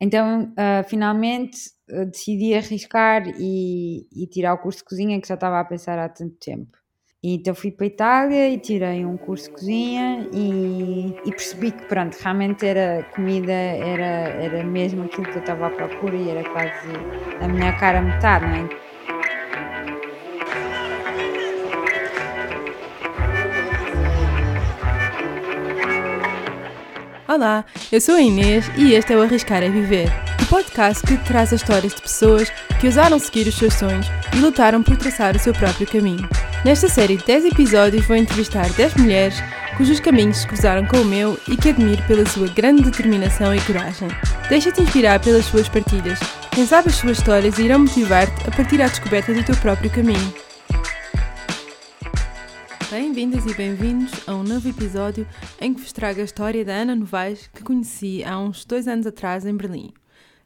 Então, uh, finalmente, uh, decidi arriscar e, e, tirar o curso de cozinha que já estava a pensar há tanto tempo. Então fui para a Itália e tirei um curso de cozinha e, e, percebi que pronto, realmente era comida, era, era mesmo aquilo que eu estava à procura e era quase a minha cara metade, não é? Olá, eu sou a Inês e este é o Arriscar a Viver, o podcast que traz as histórias de pessoas que ousaram seguir os seus sonhos e lutaram por traçar o seu próprio caminho. Nesta série de 10 episódios vou entrevistar 10 mulheres cujos caminhos se cruzaram com o meu e que admiro pela sua grande determinação e coragem. Deixa-te inspirar pelas suas partilhas. Quem sabe as suas histórias irão motivar-te a partir à descoberta do teu próprio caminho. Bem-vindas e bem-vindos a um novo episódio em que vos trago a história da Ana Novaes, que conheci há uns dois anos atrás em Berlim.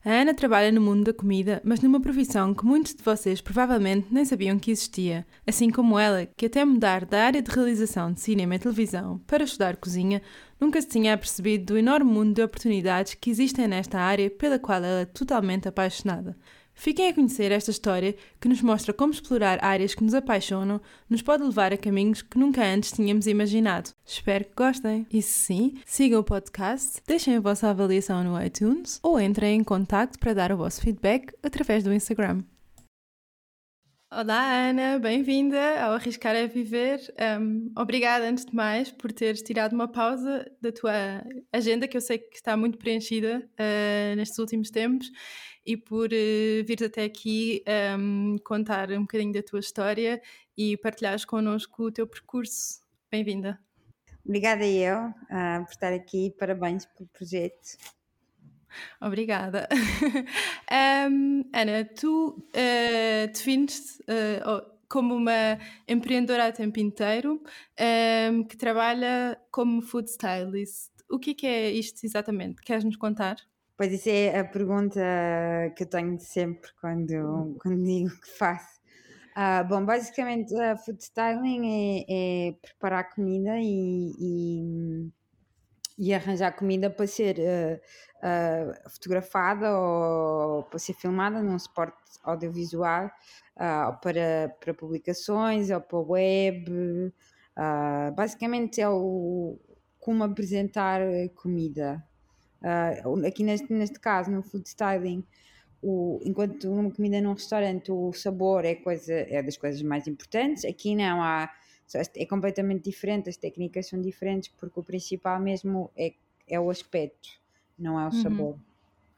A Ana trabalha no mundo da comida, mas numa profissão que muitos de vocês provavelmente nem sabiam que existia, assim como ela, que até mudar da área de realização de cinema e televisão para estudar cozinha, nunca se tinha apercebido do enorme mundo de oportunidades que existem nesta área pela qual ela é totalmente apaixonada. Fiquem a conhecer esta história que nos mostra como explorar áreas que nos apaixonam nos pode levar a caminhos que nunca antes tínhamos imaginado. Espero que gostem. E se sim, sigam o podcast, deixem a vossa avaliação no iTunes ou entrem em contato para dar o vosso feedback através do Instagram. Olá Ana, bem-vinda ao Arriscar a Viver. Um, obrigada antes de mais por teres tirado uma pausa da tua agenda, que eu sei que está muito preenchida uh, nestes últimos tempos e por uh, vires até aqui um, contar um bocadinho da tua história e partilhares connosco o teu percurso. Bem-vinda. Obrigada eu uh, por estar aqui, parabéns pelo projeto. Obrigada. um, Ana, tu uh, defines-te uh, como uma empreendedora a tempo inteiro um, que trabalha como food stylist. O que é, que é isto exatamente? Queres nos contar? Pois isso é a pergunta que eu tenho sempre quando, quando digo que faço. Uh, bom, basicamente, uh, food styling é, é preparar comida e, e, e, arranjar comida para ser uh, fotografada ou para ser filmada num suporte audiovisual para, para publicações ou para web. basicamente é o como apresentar comida. Uh, aqui neste, neste caso, no food styling, o, enquanto uma comida num restaurante o sabor é, coisa, é das coisas mais importantes, aqui não há. É completamente diferente, as técnicas são diferentes, porque o principal mesmo é, é o aspecto, não é o uhum. sabor.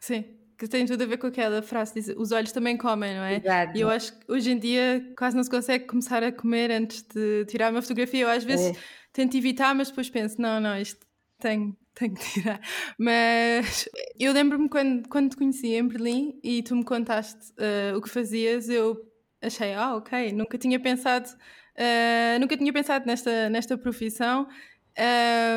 Sim, que tem tudo a ver com aquela frase diz, os olhos também comem, não é? Exato. E eu acho que hoje em dia quase não se consegue começar a comer antes de tirar uma fotografia. Eu às vezes é. tento evitar, mas depois penso, não, não, isto tem, tenho que tirar. Mas eu lembro-me quando, quando te conheci em Berlim e tu me contaste uh, o que fazias, eu achei, ah, ok, nunca tinha pensado, uh, nunca tinha pensado nesta, nesta profissão.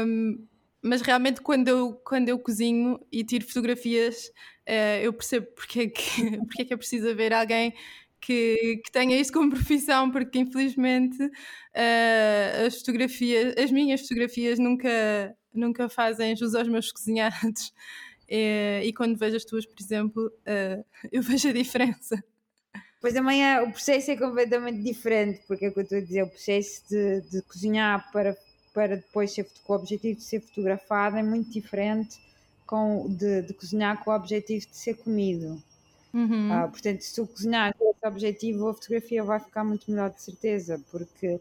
Um, mas realmente quando eu, quando eu cozinho e tiro fotografias, uh, eu percebo porque é, que, porque é que é preciso haver alguém que, que tenha isto como profissão, porque infelizmente uh, as fotografias, as minhas fotografias nunca, nunca fazem jus aos meus cozinhados. E, e quando vejo as tuas, por exemplo, uh, eu vejo a diferença. Pois amanhã o processo é completamente diferente, porque é o que eu estou a dizer, o processo de, de cozinhar para, para depois ser com o objetivo de ser fotografado é muito diferente com, de, de cozinhar com o objetivo de ser comido. Uhum. Ah, portanto, se tu cozinhar com esse objetivo, a fotografia vai ficar muito melhor de certeza, porque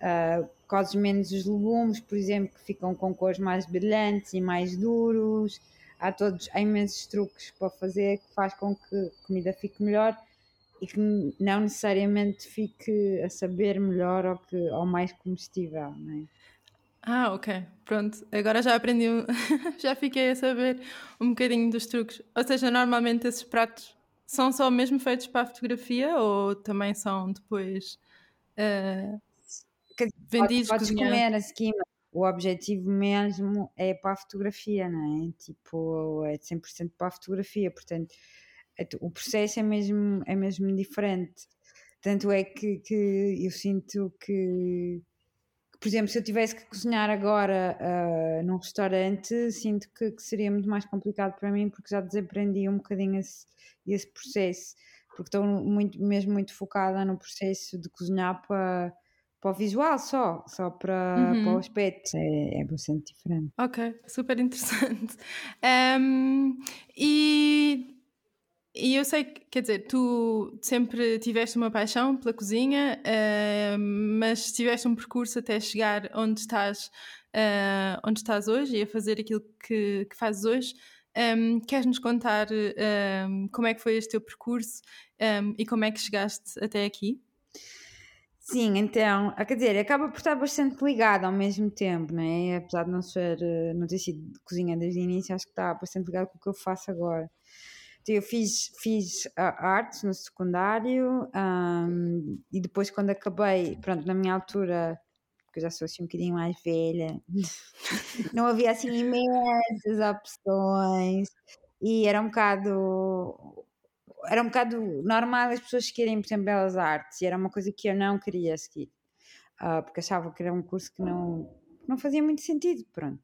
uh, cozes menos os legumes, por exemplo, que ficam com cores mais brilhantes e mais duros. Há todos, há imensos truques para fazer que faz com que a comida fique melhor e que não necessariamente fique a saber melhor ou, que, ou mais comestível, não é? Ah, ok. Pronto. Agora já aprendi, já fiquei a saber um bocadinho dos truques. Ou seja, normalmente esses pratos são só mesmo feitos para a fotografia ou também são depois uh, vendidos? Podes, podes comer a esquema. O objetivo mesmo é para a fotografia, não é? Tipo, é 100% para a fotografia, portanto, o processo é mesmo, é mesmo diferente. Tanto é que, que eu sinto que por exemplo, se eu tivesse que cozinhar agora uh, num restaurante, sinto que, que, seria muito mais complicado para mim porque já desaprendi um bocadinho esse, esse processo, porque estou muito, mesmo muito focada no processo de cozinhar para, para o visual só, ssó para, uhum. para o aspecto. É, é bastante diferente. Ok, super interessante. Um, e e eu sei que, quer dizer, tu sempre tiveste uma paixão pela cozinha, uh, mas tiveste um percurso até chegar onde estás, uh, onde estás hoje e a fazer aquilo que, que fazes hoje. Um, Queres-nos contar um, como é que foi este teu percurso um, e como é que chegaste até aqui? Sim, então, quer dizer, acaba por estar bastante ligado ao mesmo tempo, não é? Apesar de não ser, eh, não ter sido de cozinha desde o início, acho que está bastante ligado com o que eu faço agora. Eu fiz, fiz artes no secundário um, e depois quando acabei, pronto, na minha altura, porque eu já sou assim um bocadinho mais velha, não havia assim imensas opções e era um bocado era um bocado normal as pessoas querem, por exemplo, belas artes e era uma coisa que eu não queria seguir uh, porque achava que era um curso que não, não fazia muito sentido, pronto,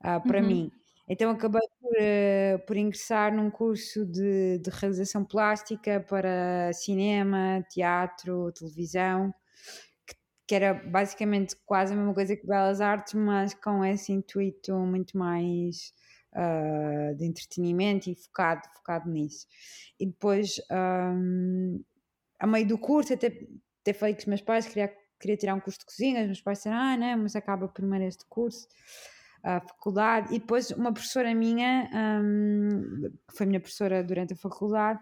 uh, para uhum. mim. Então acabei por, uh, por ingressar num curso de, de, realização plástica para cinema, teatro, televisão, que, que, era basicamente quase a mesma coisa que Belas Artes, mas com esse intuito muito mais uh, de entretenimento e focado, focado nisso. E depois, um, a meio do curso, até, até falei com os meus pais, queria, queria tirar um curso de cozinha, os meus pais disseram, ah, não, mas acaba primeiro este curso a faculdade, e depois uma professora minha, um, que foi minha professora durante a faculdade,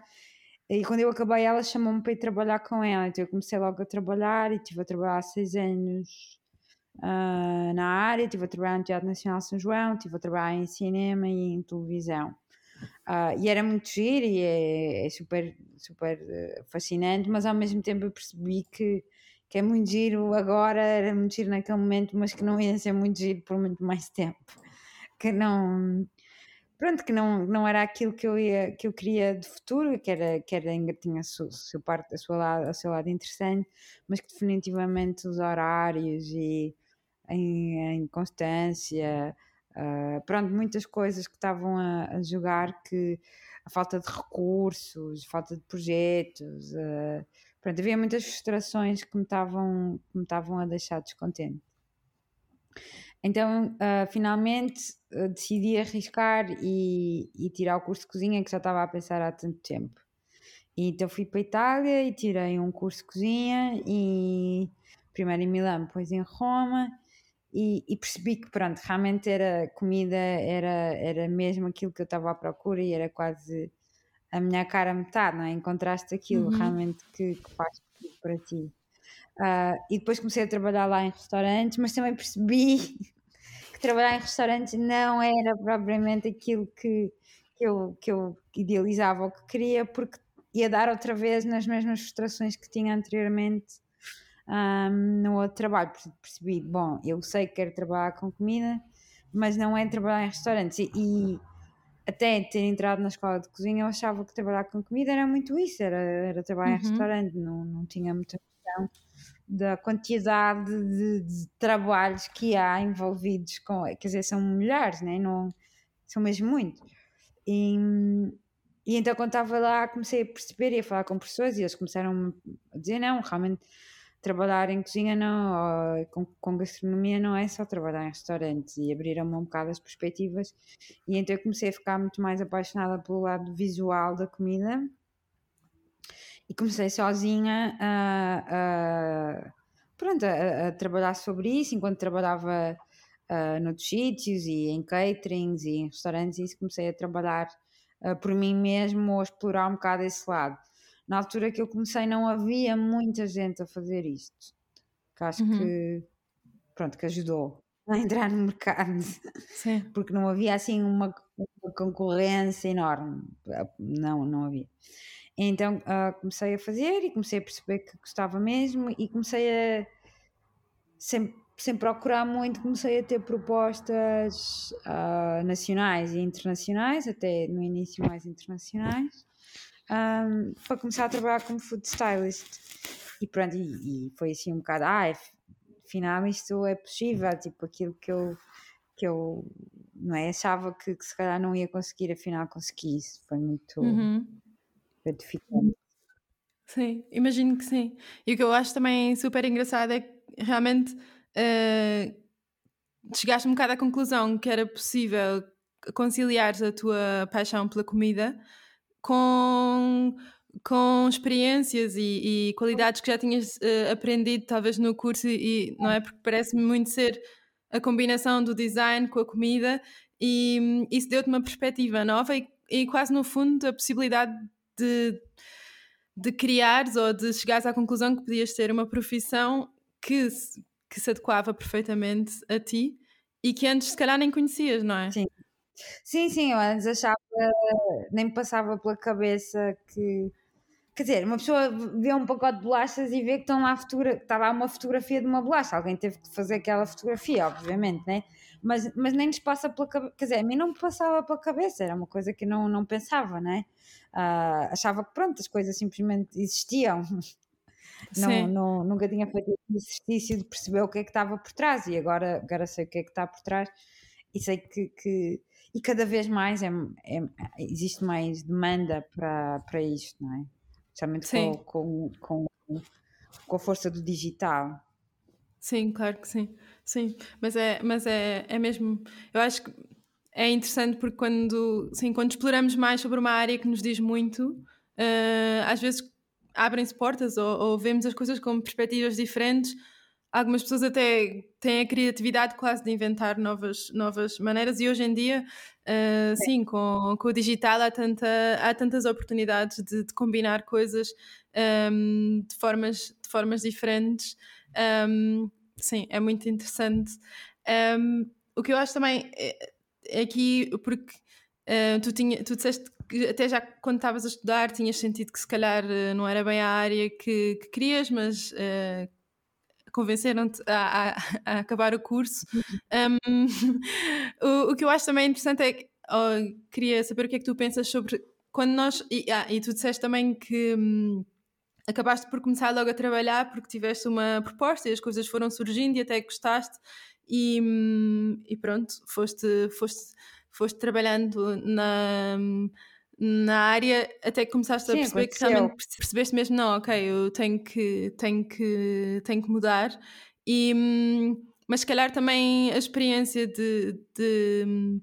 e quando eu acabei, ela chamou-me para ir trabalhar com ela. Então eu comecei logo a trabalhar e estive a trabalhar há seis anos uh, na área. Estive a trabalhar no Teatro Nacional São João, estive a trabalhar em cinema e em televisão. Uh, e era muito giro e é, é super, super uh, fascinante, mas ao mesmo tempo eu percebi que que é muito giro agora, era muito giro naquele momento, mas que não ia ser muito giro por muito mais tempo. Que não. Pronto, que não, não era aquilo que eu, ia, que eu queria de futuro, que era, que era tinha a sua, parte, a sua lado, seu lado interessante, mas que definitivamente os horários e em, constância, uh, pronto, muitas coisas que estavam a, a jogar que a falta de recursos, falta de projetos, uh, Pronto, havia muitas frustrações que me estavam, que me estavam a deixar descontente. Então, uh, finalmente, uh, decidi arriscar e, e, tirar o curso de cozinha que já estava a pensar há tanto tempo. E, então fui para a Itália e tirei um curso de cozinha, e primeiro em Milão, depois em Roma, e, e, percebi que pronto, realmente era comida, era, era mesmo aquilo que eu estava à procura e era quase a minha cara metade, não é? Encontraste aquilo uhum. realmente que, que faz para ti. Uh, e depois comecei a trabalhar lá em restaurantes, mas também percebi que trabalhar em restaurantes não era propriamente aquilo que, que, eu, que eu idealizava ou que queria, porque ia dar outra vez nas mesmas frustrações que tinha anteriormente um, no outro trabalho. Percebi, bom, eu sei que quero trabalhar com comida, mas não é trabalhar em restaurantes. E, e até ter entrado na escola de cozinha, eu achava que trabalhar com comida era muito isso, era, era trabalhar uhum. em restaurante, não, não tinha muita noção da quantidade de, de, trabalhos que há envolvidos com, quer dizer, são milhares, né? não, são mesmo muitos. E, e então quando estava lá comecei a perceber e a falar com pessoas e eles começaram a dizer, não, realmente trabalhar em cozinha não, com, com, gastronomia não é só trabalhar em restaurantes e abriram-me um bocado as perspectivas. E então eu comecei a ficar muito mais apaixonada pelo lado visual da comida. E comecei sozinha a, a pronto, a, a, trabalhar sobre isso enquanto trabalhava uh, noutros sítios e em caterings e em restaurantes. E isso comecei a trabalhar uh, por mim mesmo ou a explorar um bocado esse lado na altura que eu comecei não havia muita gente a fazer isto. Que acho uhum. que pronto, que ajudou a entrar no mercado. Sim. Porque não havia assim uma, uma, concorrência enorme. Não, não havia. Então uh, comecei a fazer e comecei a perceber que gostava mesmo e comecei a sem, sem procurar muito, comecei a ter propostas uh, nacionais e internacionais, até no início mais internacionais um, para começar a trabalhar como food stylist. E pronto, e, e, foi assim um bocado, ah, é afinal isto é possível, tipo aquilo que eu, que eu não é, achava que, que se calhar não ia conseguir, afinal consegui isso, foi muito Uhum. gratificante. Sim, imagino que sim. E o que eu acho também super engraçado é que realmente uh, chegaste um bocado à conclusão que era possível conciliar a tua paixão pela comida com, com experiências e, e qualidades que já tinhas uh, aprendido talvez no curso e não é porque parece-me muito ser a combinação do design com a comida e um, isso deu-te uma perspectiva nova e, e quase no fundo a possibilidade de de criares ou de chegares à conclusão que podias ter uma profissão que se, que se adequava perfeitamente a ti e que antes se calhar nem conhecias, não é? Sim. Sim, sim, eu antes achava, nem me passava pela cabeça que. Quer dizer, uma pessoa vê um pacote de bolachas e vê que estão lá está lá uma fotografia de uma bolacha. Alguém teve que fazer aquela fotografia, obviamente, né? Mas, mas nem nos passa pela cabeça. Quer dizer, a mim não me passava pela cabeça, era uma coisa que não, não pensava, né? Uh, achava que pronto, as coisas simplesmente existiam. Não, não, nunca tinha feito esse exercício de perceber o que é que estava por trás e agora, agora sei o que é que está por trás e sei que, que e cada vez mais é, é, existe mais demanda para, para isto, não é? Especialmente com, com, com, com a força do digital. Sim, claro que sim. Sim, mas é, mas é, é mesmo. Eu acho que é interessante porque quando, sim, quando exploramos mais sobre uma área que nos diz muito, uh, às vezes abrem-se portas ou, ou, vemos as coisas com perspectivas diferentes. Algumas pessoas até têm a criatividade quase de inventar novas, novas maneiras e hoje em dia, uh, sim, com, com o digital há, tanta, há tantas oportunidades de, de combinar coisas um, ehm, de, formas, de formas diferentes. Um, ehm, sim, é muito interessante. Um, o que eu acho também é, aqui, porque uh, tu, tinha, tu disseste que até já quando estavas a estudar tinhas sentido que se calhar não era bem a área que, que querias, mas uh, convenceram-te a, a, a, acabar o curso. Um, o, o, que eu acho também interessante é que oh, queria saber o que é que tu pensas sobre quando nós. E, ah, e tu disseste também que. Hum, acabaste por começar logo a trabalhar porque tiveste uma proposta e as coisas foram surgindo e até gostaste e, e pronto, foste, foste, foste trabalhando na, na área até que começaste Sim, a perceber aconteceu. que realmente percebeste mesmo, não, ok, eu tenho que, tenho que, tenho que mudar. E, mas se calhar também a experiência de, de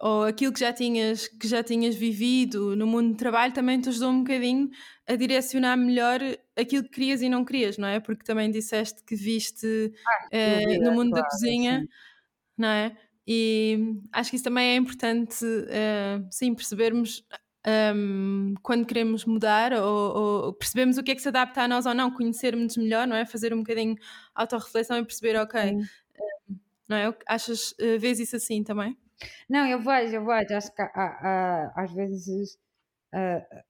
ou aquilo que já tinhas que já tinhas vivido no mundo do trabalho também te ajudou um bocadinho a direcionar melhor aquilo que querias e não querias, não é? Porque também disseste que viste ah, uh, no mundo claro, da cozinha, sim. não é? E acho que isso também é importante, uh, sim, percebermos um, ehm, quando queremos mudar ou, ou, percebemos o que é que se adapta a nós ou não, conhecermos melhor, não é? Fazer um bocadinho autorreflexão e perceber, ok, um, não é? Achas, uh, vês isso assim também? Não, eu vejo, eu vejo, acho que há, há, às vezes uh,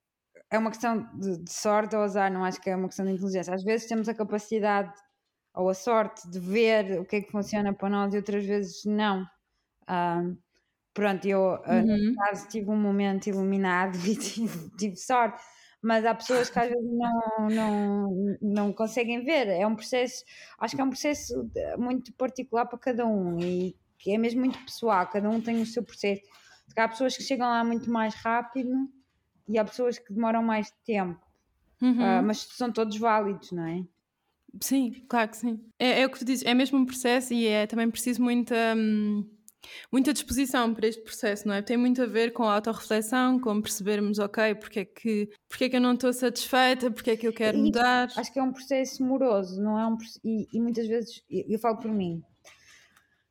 é uma questão de, de, sorte ou azar, não acho que é uma questão de inteligência. Às vezes temos a capacidade ou a sorte de ver o que é que funciona para nós e outras vezes não. Uh, pronto, eu uh, uhum. no caso tive um momento iluminado e tive, tive sorte, mas há pessoas que às vezes não, não, não conseguem ver. É um processo, acho que é um processo muito particular para cada um e que é mesmo muito pessoal, cada um tem o seu processo. Há pessoas que chegam lá muito mais rápido e há pessoas que demoram mais tempo, uhum. uh, mas são todos válidos, não é? Sim, claro que sim. É, é, o que tu dizes, é mesmo um processo e é também preciso muita, hum, muita disposição para este processo, não é? Tem muito a ver com a autorreflexão, com percebermos, ok, porque é que, porque é que eu não estou satisfeita, porque é que eu quero e, mudar. Acho que é um processo moroso, não é um e, e muitas vezes, eu, eu falo por mim,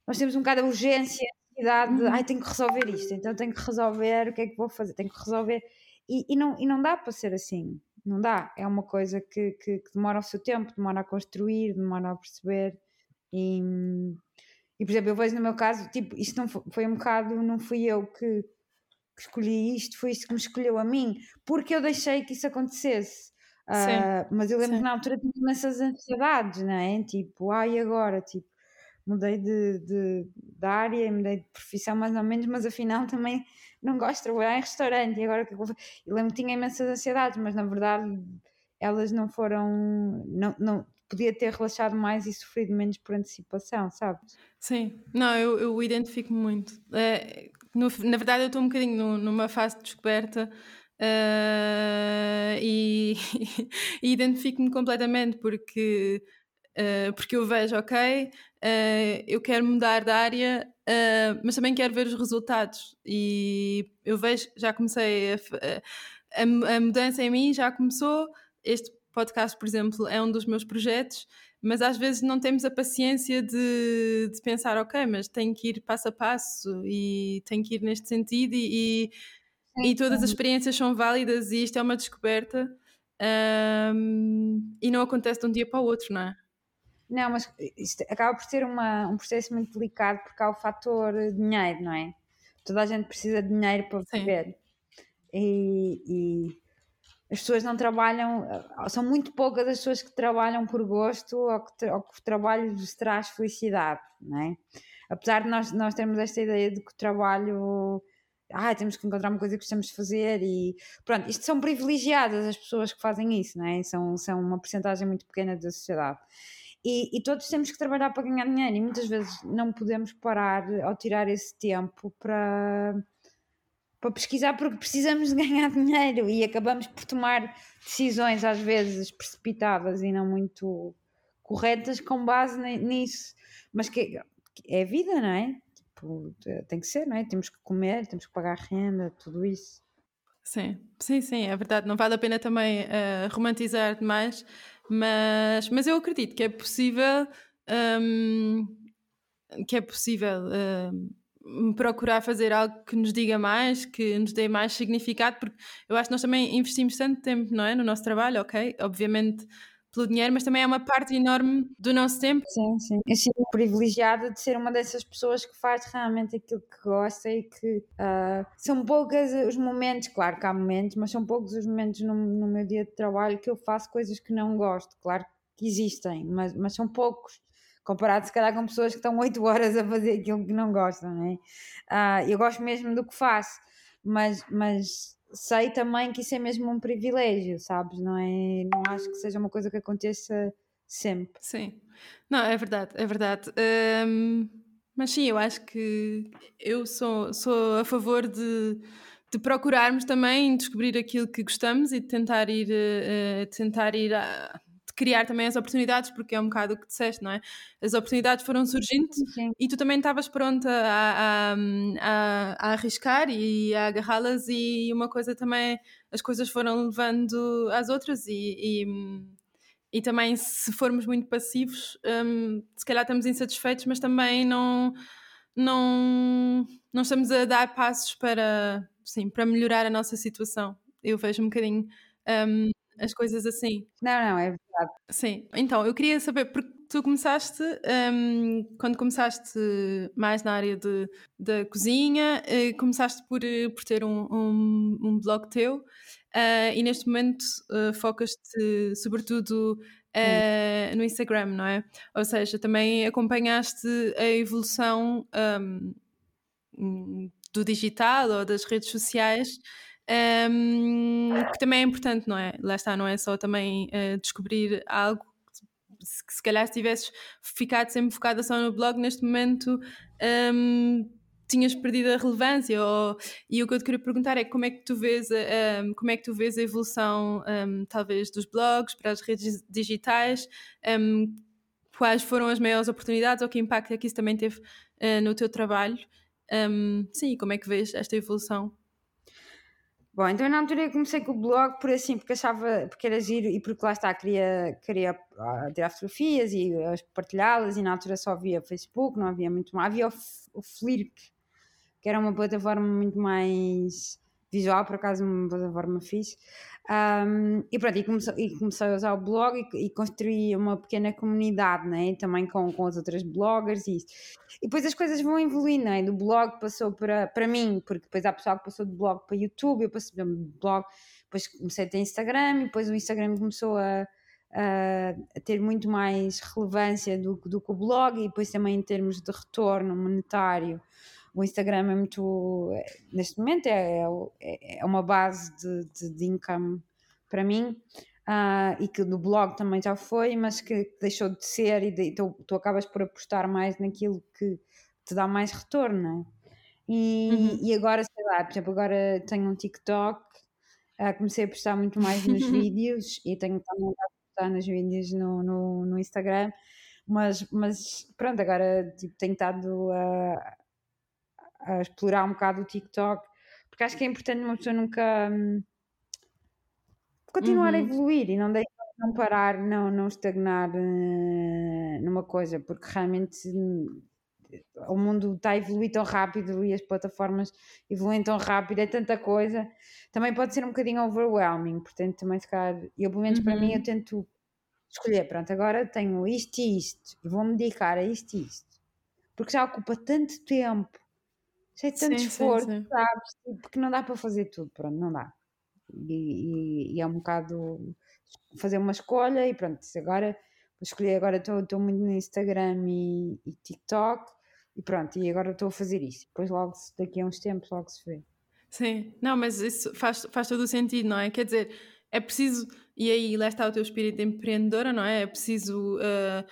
nós temos um bocado a urgência, a necessidade de, uhum. ai, tenho que resolver isto, então tenho que resolver, o que é que vou fazer? Tenho que resolver. E, e, não, e não dá para ser assim, não dá. É uma coisa que, que, que demora o seu tempo, demora a construir, demora a perceber. E, e, por exemplo, eu vejo no meu caso, tipo, isto não foi, foi um bocado, não fui eu que, que, escolhi isto, foi isto que me escolheu a mim, porque eu deixei que isso acontecesse. Uh, mas eu lembro sim. que na altura tinha imensas ansiedades, não é? Tipo, ai, agora? Tipo, mudei de, de, de área, mudei de profissão mais ou menos, mas afinal também não gosto de trabalhar em restaurante. E agora que eu, eu lembro que tinha imensas ansiedades, mas na verdade elas não foram. Não, não, podia ter relaxado mais e sofrido menos por antecipação, sabes? Sim, não, eu, eu identifico muito. É, no, na verdade, eu estou um bocadinho no, numa fase de descoberta uh, e, e identifico-me completamente porque, uh, porque eu vejo, ok, uh, eu quero mudar de área, mas também quero ver os resultados. E eu vejo, já comecei a, a, a mudança em mim, já começou. Este podcast, por exemplo, é um dos meus projetos mas às vezes não temos a paciência de, de, pensar, ok, mas tenho que ir passo a passo e tenho que ir neste sentido e, e, e todas as experiências são válidas e isto é uma descoberta um, e não acontece de um dia para o outro, não é? Não, mas isto acaba por ser uma, um processo muito delicado porque há o fator dinheiro, não é? Toda a gente precisa de dinheiro para viver. E, e as pessoas não trabalham, eh, são muito poucas as pessoas que trabalham por gosto ou que, ou que o trabalho lhes traz felicidade, não é? Apesar de nós, nós termos esta ideia de que o trabalho, ah, temos que encontrar uma coisa que gostamos de fazer e pronto, isto são privilegiadas as pessoas que fazem isso, não é? São, são uma porcentagem muito pequena da sociedade. E, e, todos temos que trabalhar para ganhar dinheiro e muitas vezes não podemos parar ao tirar esse tempo para para pesquisar porque precisamos de ganhar dinheiro e acabamos por tomar decisões às vezes precipitadas e não muito corretas com base nisso. Mas que é vida, não é? Tipo, tem que ser, não é? Temos que comer, temos que pagar renda, tudo isso. Sim, sim, sim, é verdade. Não vale a pena também uh, romantizar demais, mas, mas eu acredito que é possível. Um, que é possível uh, procurar fazer algo que nos diga mais, que nos dê mais significado, porque eu acho que nós também investimos tanto tempo, não é? No nosso trabalho, ok? Obviamente pelo dinheiro, mas também é uma parte enorme do nosso tempo. Sim, sim. Eu sinto privilegiada de ser uma dessas pessoas que faz realmente aquilo que gosta e que uh, são poucas os momentos, claro que há momentos, mas são poucos os momentos no, no meu dia de trabalho que eu faço coisas que não gosto. Claro que existem, mas, mas são poucos comparado se calhar com pessoas que estão 8 horas a fazer aquilo que não gostam, não é? Uh, eu gosto mesmo do que faço, mas, mas sei também que isso é mesmo um privilégio, sabes? Não é? Não acho que seja uma coisa que aconteça sempre. Sim, não, é verdade, é verdade. Um, mas sim, eu acho que eu sou, sou a favor de, de procurarmos também descobrir aquilo que gostamos e de tentar ir, uh, tentar ir a, criar também as oportunidades, porque é um bocado o que disseste, não é? As oportunidades foram surgindo Sim. e tu também estavas pronta a, a, a, a, arriscar e a agarrá-las, e uma coisa também, as coisas foram levando às outras, e, e, e também se formos muito passivos, um, se calhar estamos insatisfeitos, mas também não. Não, não estamos a dar passos para, sim, para melhorar a nossa situação. Eu vejo um bocadinho um, as coisas assim. Não, não, é verdade. Sim, então eu queria saber, porque tu começaste, um, quando começaste mais na área de, da cozinha, uh, começaste por, uh, por ter um, um, um blog teu uh, e neste momento focas-te sobretudo no Instagram, não é? Ou seja, também acompanhaste a evolução hum, do digital ou das redes sociais um, que também é importante, não é? Lá está, não é só também uh, descobrir algo se, se calhar se tivesses ficado sempre focada só no blog, neste momento um, tinhas perdido a relevância. Ou, e o que eu te queria perguntar é como é que tu vês, um, como é que tu vês a evolução, talvez, dos blogs para as redes digitais. quais foram as maiores oportunidades ou que impacto é que isso também teve uh, no teu trabalho? sim, como é que vês esta evolução? Bom, então na altura eu comecei com o blog por assim, porque achava, porque era giro e porque lá está, queria, queria uh, tirar fotografias e uh, partilhá-las e na altura só havia Facebook, não havia muito mais, havia o, o Flirk, que era uma plataforma muito mais visual, por acaso uma plataforma fixe. Um, e pronto, e e comecei, a usar o blog e, e construí uma pequena comunidade, né? também com, com as outras bloggers e isso. E depois as coisas vão evoluindo, né? do blog passou para, para mim, porque depois há pessoal que passou do blog para YouTube, eu passei do blog, depois comecei a ter Instagram e depois o Instagram começou a, a, a ter muito mais relevância do, do que o blog e depois também em termos de retorno monetário o Instagram é muito, neste momento, é, é, é uma base de, de, de income para mim. uh, e que do blog também já foi, mas que deixou de ser e de, tu, tu acabas por apostar mais naquilo que te dá mais retorno, não é? E, uhum. e agora, sei lá, por exemplo, agora tenho um TikTok, uh, comecei a postar muito mais nos vídeos e tenho também a postar nos vídeos no, no, no, Instagram, mas, mas pronto, agora tipo, tenho estado a, a explorar um bocado o TikTok, porque acho que é importante uma pessoa nunca hum, continuar uhum. a evoluir e não deixar não parar, não, não estagnar uh, numa coisa, porque realmente o mundo está a evoluir tão rápido e as plataformas evoluem tão rápido, é tanta coisa, também pode ser um bocadinho overwhelming, portanto também se calhar, eu pelo menos uhum. para mim eu uhum. tento escolher, pronto, agora tenho isto e isto, e vou-me dedicar a isto e isto, porque já ocupa tanto tempo, já é tanto sim, esforço, sim, sim. sabes, porque tipo, não dá para fazer tudo, pronto, não dá. E, e, e é um bocado fazer uma escolha e pronto, agora vou escolher, agora estou muito no Instagram e, e TikTok, e pronto, e agora estou a fazer isso. Depois logo, daqui a uns tempos, logo se vê. Sim, não, mas isso faz, faz todo o sentido, não é? Quer dizer, é preciso, e aí lá está o teu espírito empreendedora, não é? É preciso uh,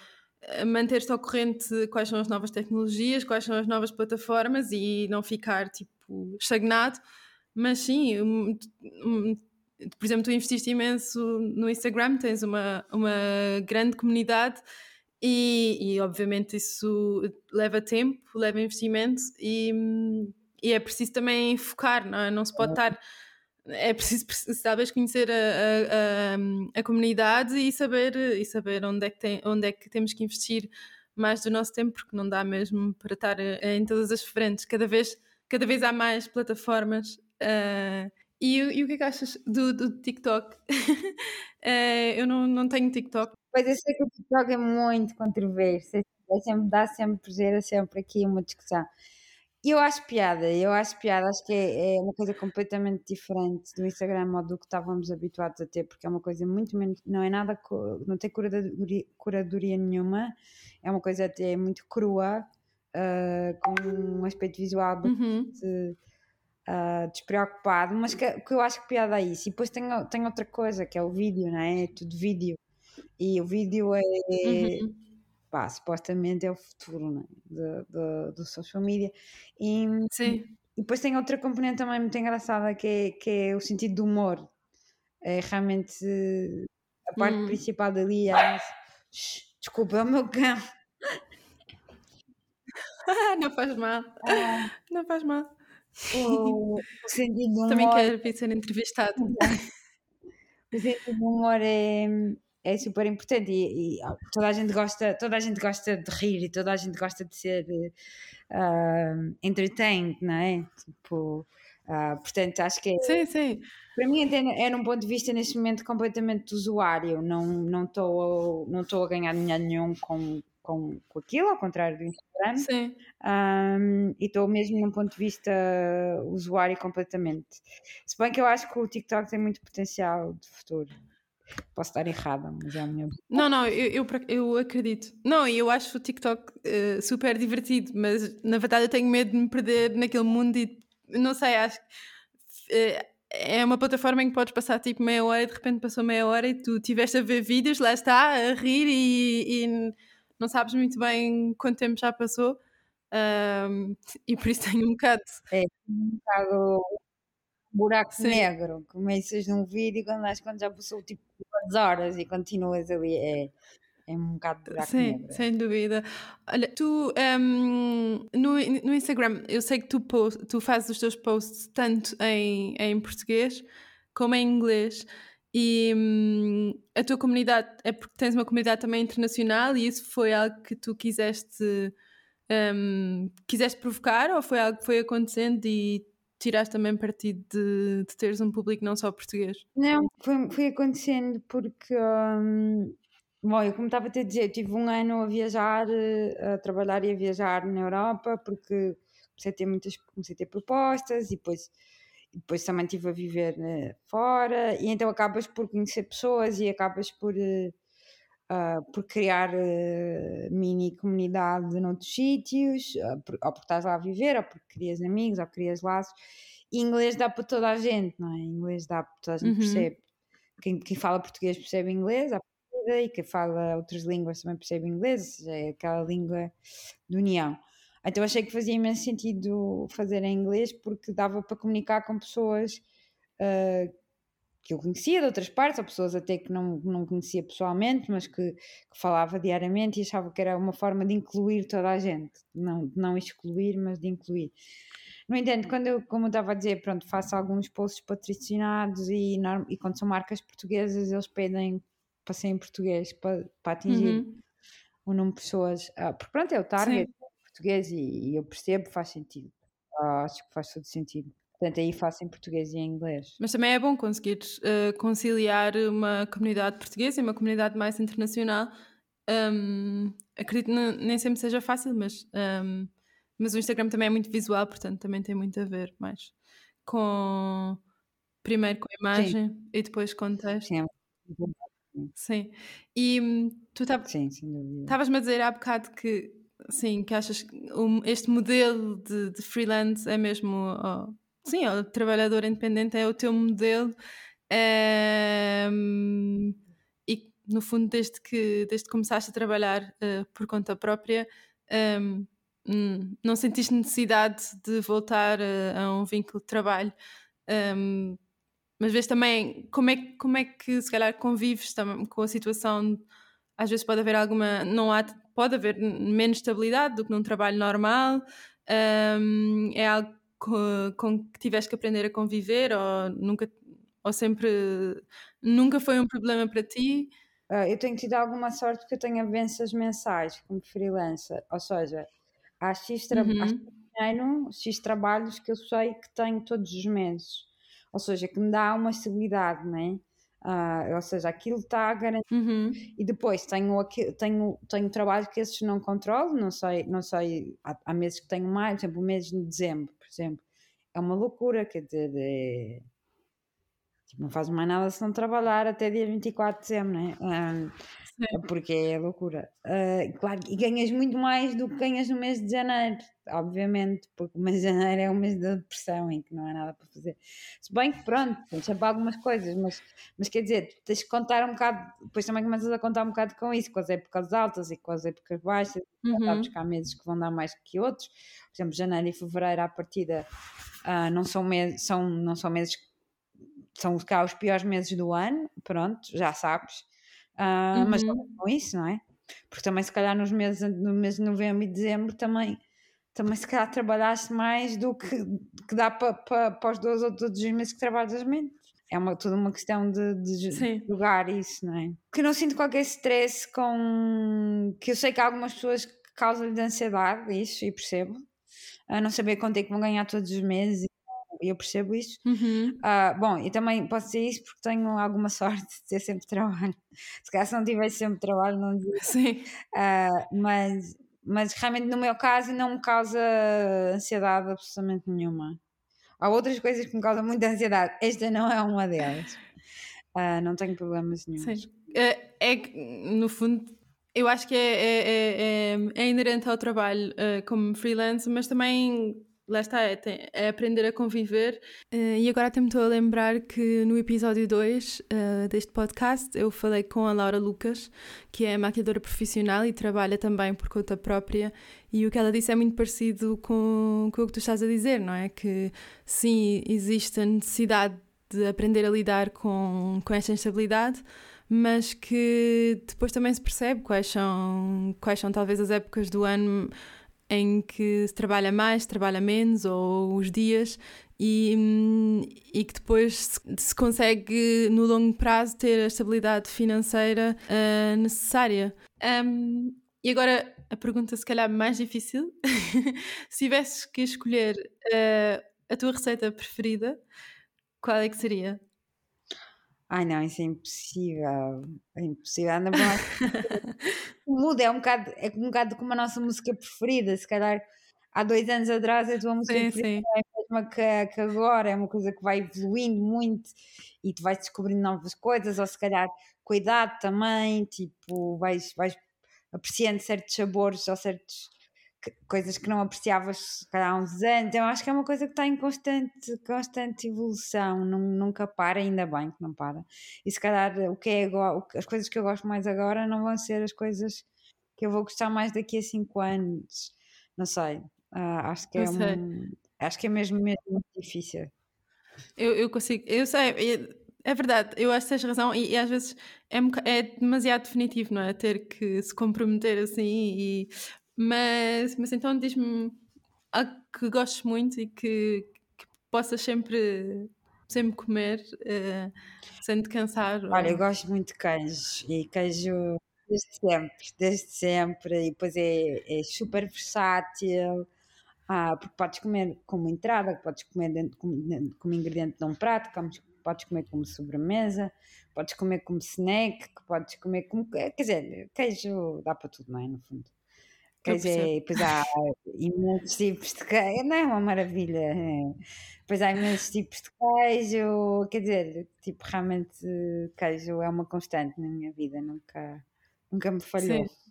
manter-te ao corrente quais são as novas tecnologias, quais são as novas plataformas e não ficar, tipo, estagnado. Mas sim, um, um, por exemplo, tu investiste imenso no Instagram, tens uma, uma grande comunidade e, e, obviamente isso leva tempo, leva investimento e, e, é preciso também focar, não é? Não se pode estar. É preciso, talvez, conhecer a, a, a, a, comunidade e saber, e saber onde, é que tem, onde é que temos que investir mais do nosso tempo, porque não dá mesmo para estar eh, em todas as frentes. Cada vez, cada vez há mais plataformas. Uh, e, e, o que é que achas do, do TikTok? uh, eu não, não tenho TikTok, Pois eu sei que o TikTok é muito controverso, é sempre, dá sempre, gera sempre aqui uma discussão. E eu acho piada, eu acho piada, acho que é, é, uma coisa completamente diferente do Instagram ou do que estávamos habituados a ter, porque é uma coisa muito menos, não é nada, não tem curadoria, curadoria nenhuma, é uma coisa até muito crua, uh, com um aspecto visual uhum. bastante uhum. uh, despreocupado, mas que, que, eu acho que piada é isso. E depois tem, tem outra coisa, que é o vídeo, não é? É tudo vídeo. E o vídeo é, uhum. Pá, supostamente é o futuro né? do, do, do social media. E, Sim. E depois tem outra componente também muito engraçada que é, que é o sentido do humor. É realmente a parte hum. principal dali é. Desculpa, é o meu cão. não faz mal. Ah, não faz mal. O, o sentido do humor. Também quero vir ser entrevistado. O sentido do humor é, é super importante e, e, toda a gente gosta toda a gente gosta de rir e toda a gente gosta de ser uh, entertained não é tipo uh, portanto acho que é, sim sim para mim é, é num ponto de vista neste momento completamente do usuário não não estou não estou a ganhar dinheiro nenhum com com, com aquilo, ao contrário do Instagram. Sim. Um, e estou mesmo num ponto de vista usuário completamente. Se bem que eu acho que o TikTok tem muito potencial de futuro. Posso estar errada, mas é a minha. Não, não, eu, eu, eu acredito. Não, eu acho o TikTok uh, super divertido, mas na verdade eu tenho medo de me perder naquele mundo e não sei, acho que. Uh, é uma plataforma em que podes passar tipo meia hora e de repente passou meia hora e tu estiveste a ver vídeos, lá está, a rir e, e não sabes muito bem quanto tempo já passou. Um, e por isso tenho um bocado. É, um bocado buraco Sim. negro. Começas num vídeo quando acho quando já passou tipo duas horas e continuas ali. É, é um bocado buraco Sim, negro. sem dúvida. Olha, tu um, no, no Instagram, eu sei que tu, post, tu fazes os teus posts tanto em, em português como em inglês. E hum, a tua comunidade é porque tens uma comunidade também internacional e isso foi algo que tu quiseste, um, quiseste provocar ou foi algo que foi acontecendo e tiraste também partido de, de teres um público não só português? Não, foi, foi acontecendo porque, hum, bom, eu como estava a te dizer, tive um ano a viajar, a trabalhar e a viajar na Europa porque comecei a ter muitas, comecei a ter propostas e depois depois também estive a viver né, fora, e então acabas por conhecer pessoas e acabas por, uh, por criar uh, mini comunidade noutros sítios, uh, por, ou porque estás lá a viver, ou porque crias amigos, ou crias laços. E inglês dá para toda a gente, não é? Inglês dá para toda a gente, uhum. percebe. quem, quem fala português percebe inglês, e quem fala outras línguas também percebe inglês, é aquela língua de união. Então achei que fazia imenso sentido fazer em inglês porque dava para comunicar com pessoas uh, que eu conhecia de outras partes, ou pessoas até que não, não conhecia pessoalmente, mas que, que, falava diariamente e achava que era uma forma de incluir toda a gente, não, não excluir, mas de incluir. No entanto, quando eu, como eu estava a dizer, pronto, faço alguns posts patrocinados e, e quando são marcas portuguesas, eles pedem para ser em português, para, para atingir uhum. o número de pessoas. Ah, porque pronto, é o target Sim. português e, e, eu percebo, faz sentido. Ah, acho que faz todo sentido. Portanto, aí faço em português e em inglês. Mas também é bom conseguir uh, conciliar uma comunidade portuguesa e uma comunidade mais internacional. Um, acredito que nem sempre seja fácil, mas, um, mas o Instagram também é muito visual, portanto também tem muito a ver mais com primeiro com a imagem Sim. e depois com o texto. Sim, é Sim. E hum, tu estavas-me a dizer há bocado que, sim, que achas que este modelo de, de freelance é mesmo. Oh, sim, o trabalhador independente é o teu modelo. É, e no fundo, desde que, desde que começaste a trabalhar uh, por conta própria, um, não sentiste necessidade de voltar a, a um vínculo de trabalho um, mas vês também como é, como é que se calhar convives com a situação, às vezes pode haver alguma, não há, pode haver menos estabilidade do que num trabalho normal, é algo com, com que tiveste que aprender a conviver ou nunca, ou sempre, nunca foi um problema para ti? Uh, eu tenho tido alguma sorte porque eu tenho avanças mensais como freelancer, ou seja, há X, tra uhum. X trabalhos que eu sei que tenho todos os meses ou seja, que me dá uma estabilidade, não é? Uh, ou seja, aquilo está garantido. Uhum. E depois tenho, tenho, tenho trabalho que esses não controlo, não sei, não sei há, há, meses que tenho mais, por exemplo, o mês de dezembro, exemplo, é uma loucura, quer dizer, é, tipo, não faz mais nada se não trabalhar até dia 24 de dezembro, não é? Um, porque é loucura. Uh, claro, e ganhas muito mais do que ganhas no mês de janeiro, obviamente, porque o mês de janeiro é o mês da depressão em que não há nada para fazer. Se bem que pronto, tens sempre algumas coisas, mas, mas quer dizer, tens que contar um bocado, depois também começas a contar um bocado com isso, com as épocas altas e com as épocas baixas, uhum. sabes que há meses que vão dar mais que outros, por exemplo, janeiro e fevereiro à partida uh, não, são meses, são, não são meses são cá os piores meses do ano, pronto, já sabes. Uh, uhum. Mas com isso, não é? Porque também, se calhar, nos meses, no mês de novembro e dezembro, também, também se calhar trabalhaste mais do que, que dá para pa, pa os dois ou todos os meses que trabalhas menos. É uma, tudo uma questão de, de jogar isso, não é? Que não sinto qualquer stress com. que eu sei que há algumas pessoas que causam-lhe de ansiedade, isso, e percebo. A não saber quanto é que vão ganhar todos os meses eu percebo isso. Uhum. Uh, bom, e também posso dizer isso porque tenho alguma sorte de ter sempre trabalho. Se calhar se não tivesse sempre trabalho, não. Sim. Uh, mas, mas realmente no meu caso não me causa ansiedade absolutamente nenhuma. Há outras coisas que me causam muita ansiedade. Esta não é uma delas. Uh, não tenho problemas nenhum. Sim. É, é que, no fundo, eu acho que é, é, é, é inerente ao trabalho uh, como freelance, mas também lá está, é, é, aprender a conviver. Uh, e agora até me estou a lembrar que no episódio 2 uh, eh, deste podcast eu falei com a Laura Lucas, que é maquiadora profissional e trabalha também por conta própria. E o que ela disse é muito parecido com, com o que tu estás a dizer, não é? Que sim, existe a necessidade de aprender a lidar com, com esta instabilidade, mas que depois também se percebe quais são, quais são talvez as épocas do ano em que se trabalha mais, se trabalha menos, ou os dias, e, e que depois se, se, consegue no longo prazo ter a estabilidade financeira uh, necessária. Um, e agora a pergunta, se calhar, mais difícil: se tivesses que escolher uh, a tua receita preferida, qual é que seria? Ai não, isso é impossível. É impossível. Anda Muda, é um, bocado, é um bocado como a nossa música preferida. Se calhar há dois anos atrás a tua música sim, preferida sim. é a mesma que, que, agora, é uma coisa que vai evoluindo muito e tu vais descobrindo novas coisas, ou se calhar cuidado também, tipo, vais, vais apreciando certos sabores ou certos coisas que não apreciavas há uns anos. Então, acho que é uma coisa que está em constante, constante evolução, nunca para, ainda bem que não para. E se calhar o que é agora, as coisas que eu gosto mais agora não vão ser as coisas que eu vou gostar mais daqui a 5 anos. Não sei. Uh, acho que é um, acho que é mesmo, mesmo muito difícil. Eu, eu consigo, eu sei, é verdade, eu acho que tens razão e, e às vezes é, é, demasiado definitivo, não é? Ter que se comprometer assim e, mas, mas então diz-me algo que gostes muito e que, que possas sempre, sempre comer uh, sem te cansar. Olha, ou... eu gosto muito de queijo e queijo desde sempre, desde sempre, e depois é, é super versátil. Ah, porque podes comer como entrada, podes comer dentro, como, como ingrediente de um prato, podes comer como sobremesa, podes comer como snack, podes comer como. Quer dizer, queijo dá para tudo, não é? No fundo. Quer dizer, depois há imensos tipos de queijo, não é uma maravilha. É. Depois há imensos tipos de queijo, quer dizer, tipo, realmente queijo é uma constante na minha vida, nunca, nunca me falhou. Sim.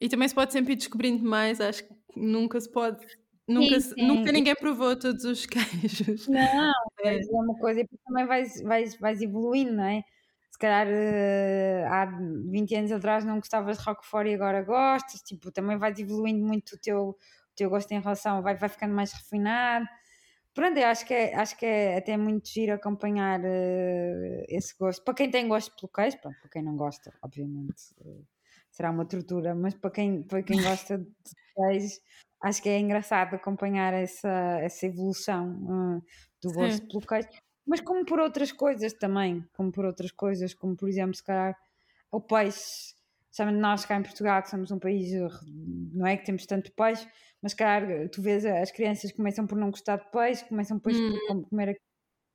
E também se pode sempre ir descobrindo mais, acho que nunca se pode. Nunca, sim, sim. nunca ninguém provou todos os queijos. Não, é, é uma coisa e também vais, vais, vais evoluindo, não é? Se calhar uh, há 20 anos atrás não gostavas de Roquefort e agora gostas, tipo, também vais evoluindo muito o teu, o teu gosto em relação, vai, vai ficando mais refinado. Pronto, eu acho que é, acho que é até muito giro acompanhar uh, esse gosto. Para quem tem gosto pelo queijo, para quem não gosta, obviamente, uh, será uma tortura, mas para quem, para quem gosta de queijo, acho que é engraçado acompanhar essa, essa evolução do gosto Sim. pelo queijo mas como por outras coisas também, como por outras coisas, como por exemplo, se calhar o peixe, sabe, nós cá em Portugal, que somos um país, não é que temos tanto peixe, mas se calhar tu vês as crianças começam por não gostar de peixe, começam depois hum. por comer,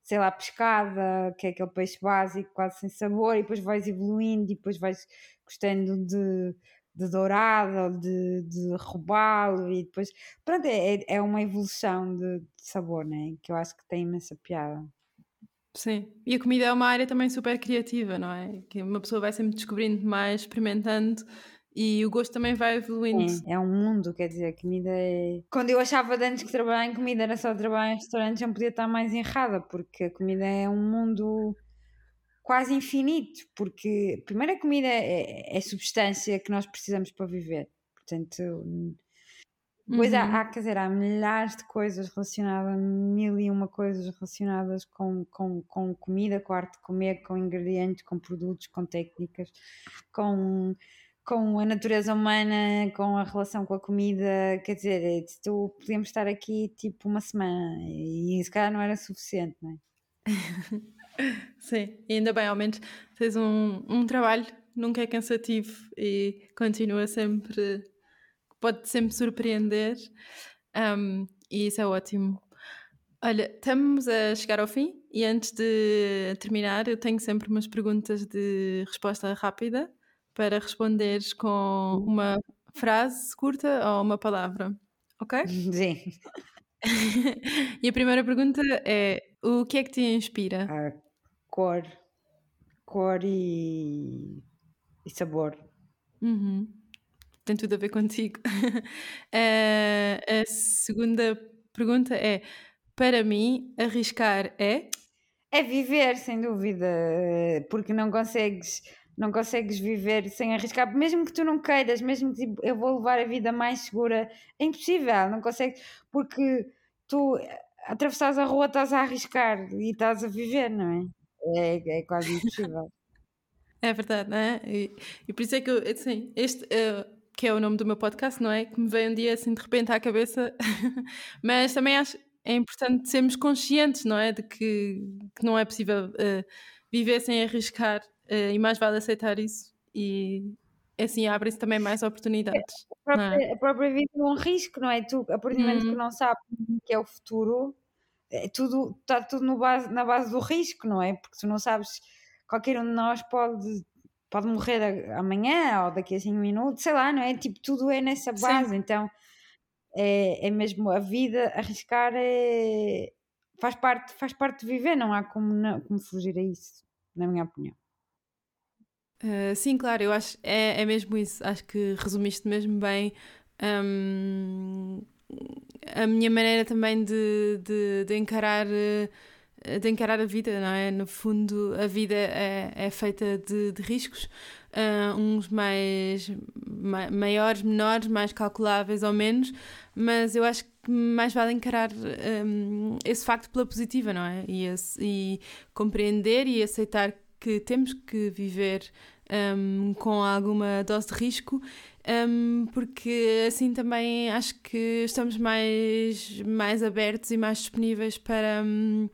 sei lá, pescada, que é aquele peixe básico, quase sem sabor, e depois vais evoluindo e depois vais gostando de, de dourado ou de, de robalo e depois, pronto, é, é uma evolução de, de sabor, né? que eu acho que tem imensa piada. Sim, e a comida é uma área também super criativa, não é? Que uma pessoa vai sempre descobrindo mais, experimentando e o gosto também vai evoluindo. É, é um mundo, quer dizer, a comida é. Quando eu achava de antes que trabalhar em comida era só trabalhar em restaurantes, não podia estar mais errada, porque a comida é um mundo quase infinito, porque primeiro a comida é, é substância que nós precisamos para viver, portanto Pois uhum. há, há, quer dizer, há milhares de coisas relacionadas, mil e uma coisas relacionadas com, com, com comida, com arte de comer, com ingredientes, com produtos, com técnicas, com, com a natureza humana, com a relação com a comida. Quer dizer, é, tu podíamos estar aqui tipo uma semana e se calhar não era suficiente, não é? Sim, e ainda bem, ao menos tens um, um trabalho, nunca é cansativo e continua sempre pode sempre surpreender um, e isso é ótimo. Olha, estamos a chegar ao fim e antes de terminar, eu tenho sempre umas perguntas de resposta rápida para responderes com uma frase curta ou uma palavra, ok? Sim. e a primeira pergunta é: o que é que te inspira? A cor, cor e, e sabor. Uhum tem tudo a ver contigo. uh, a segunda pergunta é: para mim, arriscar é? É viver, sem dúvida, porque não consegues, não consegues viver sem arriscar, mesmo que tu não queiras, mesmo que tipo, eu vou levar a vida mais segura, é impossível, não consegues, porque tu atravessares a rua estás a arriscar e estás a viver, não é? É, é quase impossível. É verdade, não é? E, e por isso é que eu, assim, este, uh, que é o nome do meu podcast, não é? Que me veio um dia assim de repente à cabeça, mas também acho é importante sermos conscientes, não é? De que, que não é possível uh, viver sem arriscar uh, e mais vale aceitar isso e assim abre-se também mais oportunidades. A própria, é? a própria, vida é um risco, não é? Tu, a partir do momento que hum. não sabes o que é o futuro, é tudo, está tudo base, na base do risco, não é? Porque tu não sabes, qualquer um de nós pode pode morrer amanhã ou daqui a 5 minutos, sei lá, não é? Tipo, tudo é nessa base, Sim. então é, é mesmo a vida, arriscar é, faz, parte, faz parte de viver, não há como, não, como fugir a isso, na minha opinião. Uh, sim, claro, eu acho é, é mesmo isso. Acho que resumiste mesmo bem Um, a minha maneira também de, de, de, encarar de encarar a vida, não é? No fundo, a vida é, é feita de, de riscos, uh, uns mais ma maiores, menores, mais calculáveis ou menos, mas eu acho que mais vale encarar um, esse facto pela positiva, não é? E, esse, e compreender e aceitar que temos que viver um, com alguma dose de risco, um, porque assim também acho que estamos mais, mais abertos e mais disponíveis para. Um,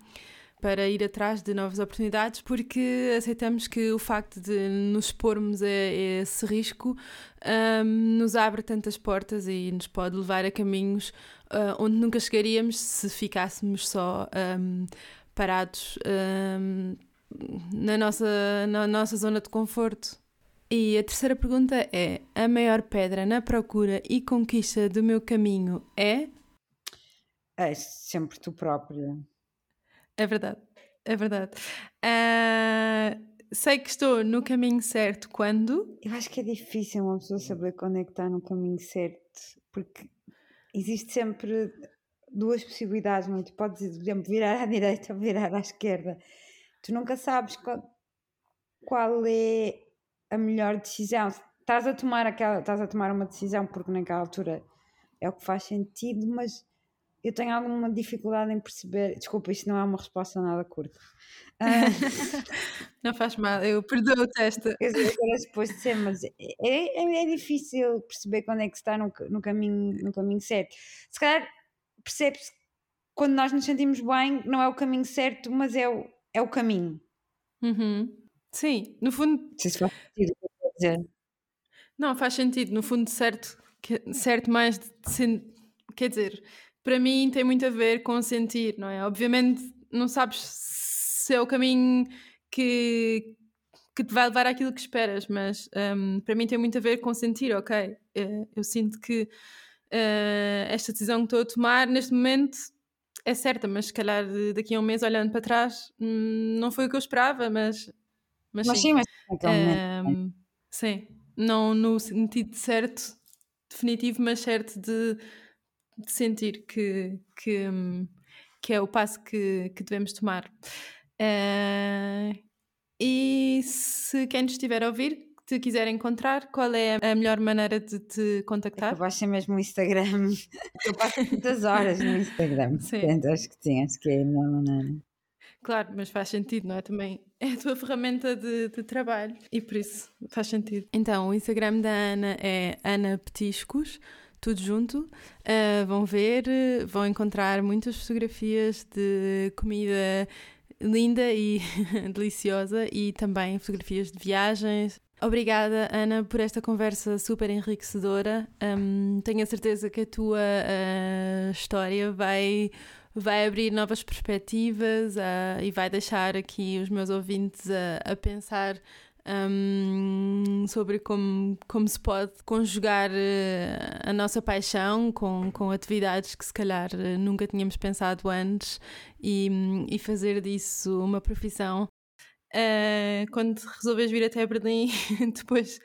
para ir atrás de novas oportunidades, porque aceitamos que o facto de nos expormos a, esse risco um, nos abre tantas portas e nos pode levar a caminhos uh, onde nunca chegaríamos se ficássemos só um, parados um, na, nossa, na nossa zona de conforto. E a terceira pergunta é: a maior pedra na procura e conquista do meu caminho é? É sempre tu própria. É verdade, é verdade. Uh, sei que estou no caminho certo quando? Eu acho que é difícil uma pessoa saber quando é que está no caminho certo, porque existe sempre duas possibilidades, muito. Podes, por exemplo, virar à direita ou virar à esquerda. Tu nunca sabes qual, qual é a melhor decisão. Estás a tomar aquela, estás a tomar uma decisão porque naquela altura é o que faz sentido, mas eu tenho alguma dificuldade em perceber. Desculpa, isto não é uma resposta nada curta. Uh, não faz mal, eu perdoo o teste. Eu era suposto ser, mas é, é, é, difícil perceber quando é que se está no, no, caminho, no caminho certo. Se calhar percebe-se quando nós nos sentimos bem, não é o caminho certo, mas é o, é o caminho. Uhum. Sim, no fundo. Se faz sentido eu dizer. Não, faz sentido, no fundo, certo, certo mais de. Quer dizer, para mim tem muito a ver com sentir, não é? Obviamente não sabes se é o caminho que, que te vai levar àquilo que esperas, mas um, para mim tem muito a ver com sentir, ok, uh, eu sinto que uh, esta decisão que estou a tomar neste momento é certa, mas se calhar daqui a um mês olhando para trás hum, não foi o que eu esperava, mas, mas, mas sim, sim mas um, sim, não no sentido certo, definitivo, mas certo de de sentir que, que, que é o passo que, que devemos tomar. Uh, e se quem nos estiver a ouvir te quiser encontrar, qual é a melhor maneira de te contactar? Eu ser mesmo o Instagram. Eu passo muitas horas no Instagram. Sim. Portanto, acho que sim, acho que é a melhor maneira. Claro, mas faz sentido, não é? Também é a tua ferramenta de, de trabalho e por isso faz sentido. Então, o Instagram da Ana é Ana Petiscos tudo junto. Uh, vão ver, vão encontrar muitas fotografias de comida linda e deliciosa e também fotografias de viagens. Obrigada, Ana, por esta conversa super enriquecedora. Um, tenho a certeza que a tua uh, história vai, vai abrir novas perspectivas uh, e vai deixar aqui os meus ouvintes a, a pensar um, sobre como, como se pode conjugar uh, a nossa paixão com, com atividades que se calhar uh, nunca tínhamos pensado antes e, e fazer disso uma profissão. Uh, quando resolves vir até Berlim, depois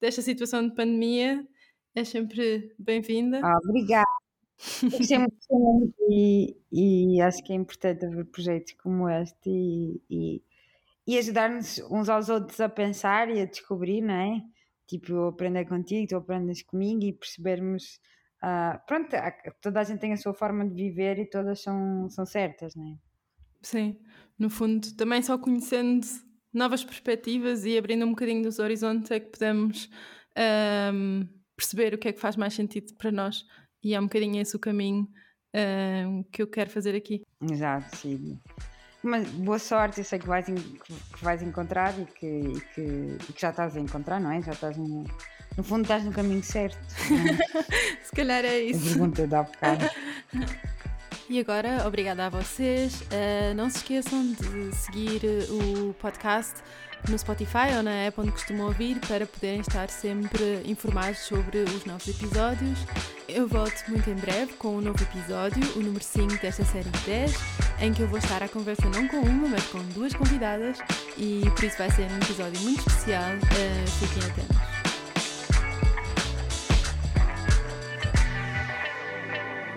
desta situação de pandemia, é sempre bem-vinda. Ah, obrigada. Gostei muito e, e acho que é importante haver projetos como este e, e e ajudar-nos uns aos outros a pensar e a descobrir, não é? Tipo, eu aprender contigo, tu aprendes comigo e percebermos. Uh, pronto, toda a gente tem a sua forma de viver e todas são, são certas, não é? Sim, no fundo, também só conhecendo novas perspectivas e abrindo um bocadinho dos horizontes é que podemos um, perceber o que é que faz mais sentido para nós e é um bocadinho esse o caminho um, que eu quero fazer aqui. Exato, sim. Mas boa sorte, eu sei que vais, que vais encontrar e que, e que, e que já estás a encontrar, não é? Já estás no, no fundo estás no caminho certo. Se calhar é isso. A pergunta dá bocado. E agora, obrigada a vocês. Uh, não se esqueçam de seguir o podcast no Spotify ou na app onde costumam ouvir para poderem estar sempre informados sobre os novos episódios. Eu volto muito em breve com um novo episódio, o número 5 desta série de 10, em que eu vou estar à conversa não com uma, mas com duas convidadas e por isso vai ser um episódio muito especial. Uh, fiquem atentos.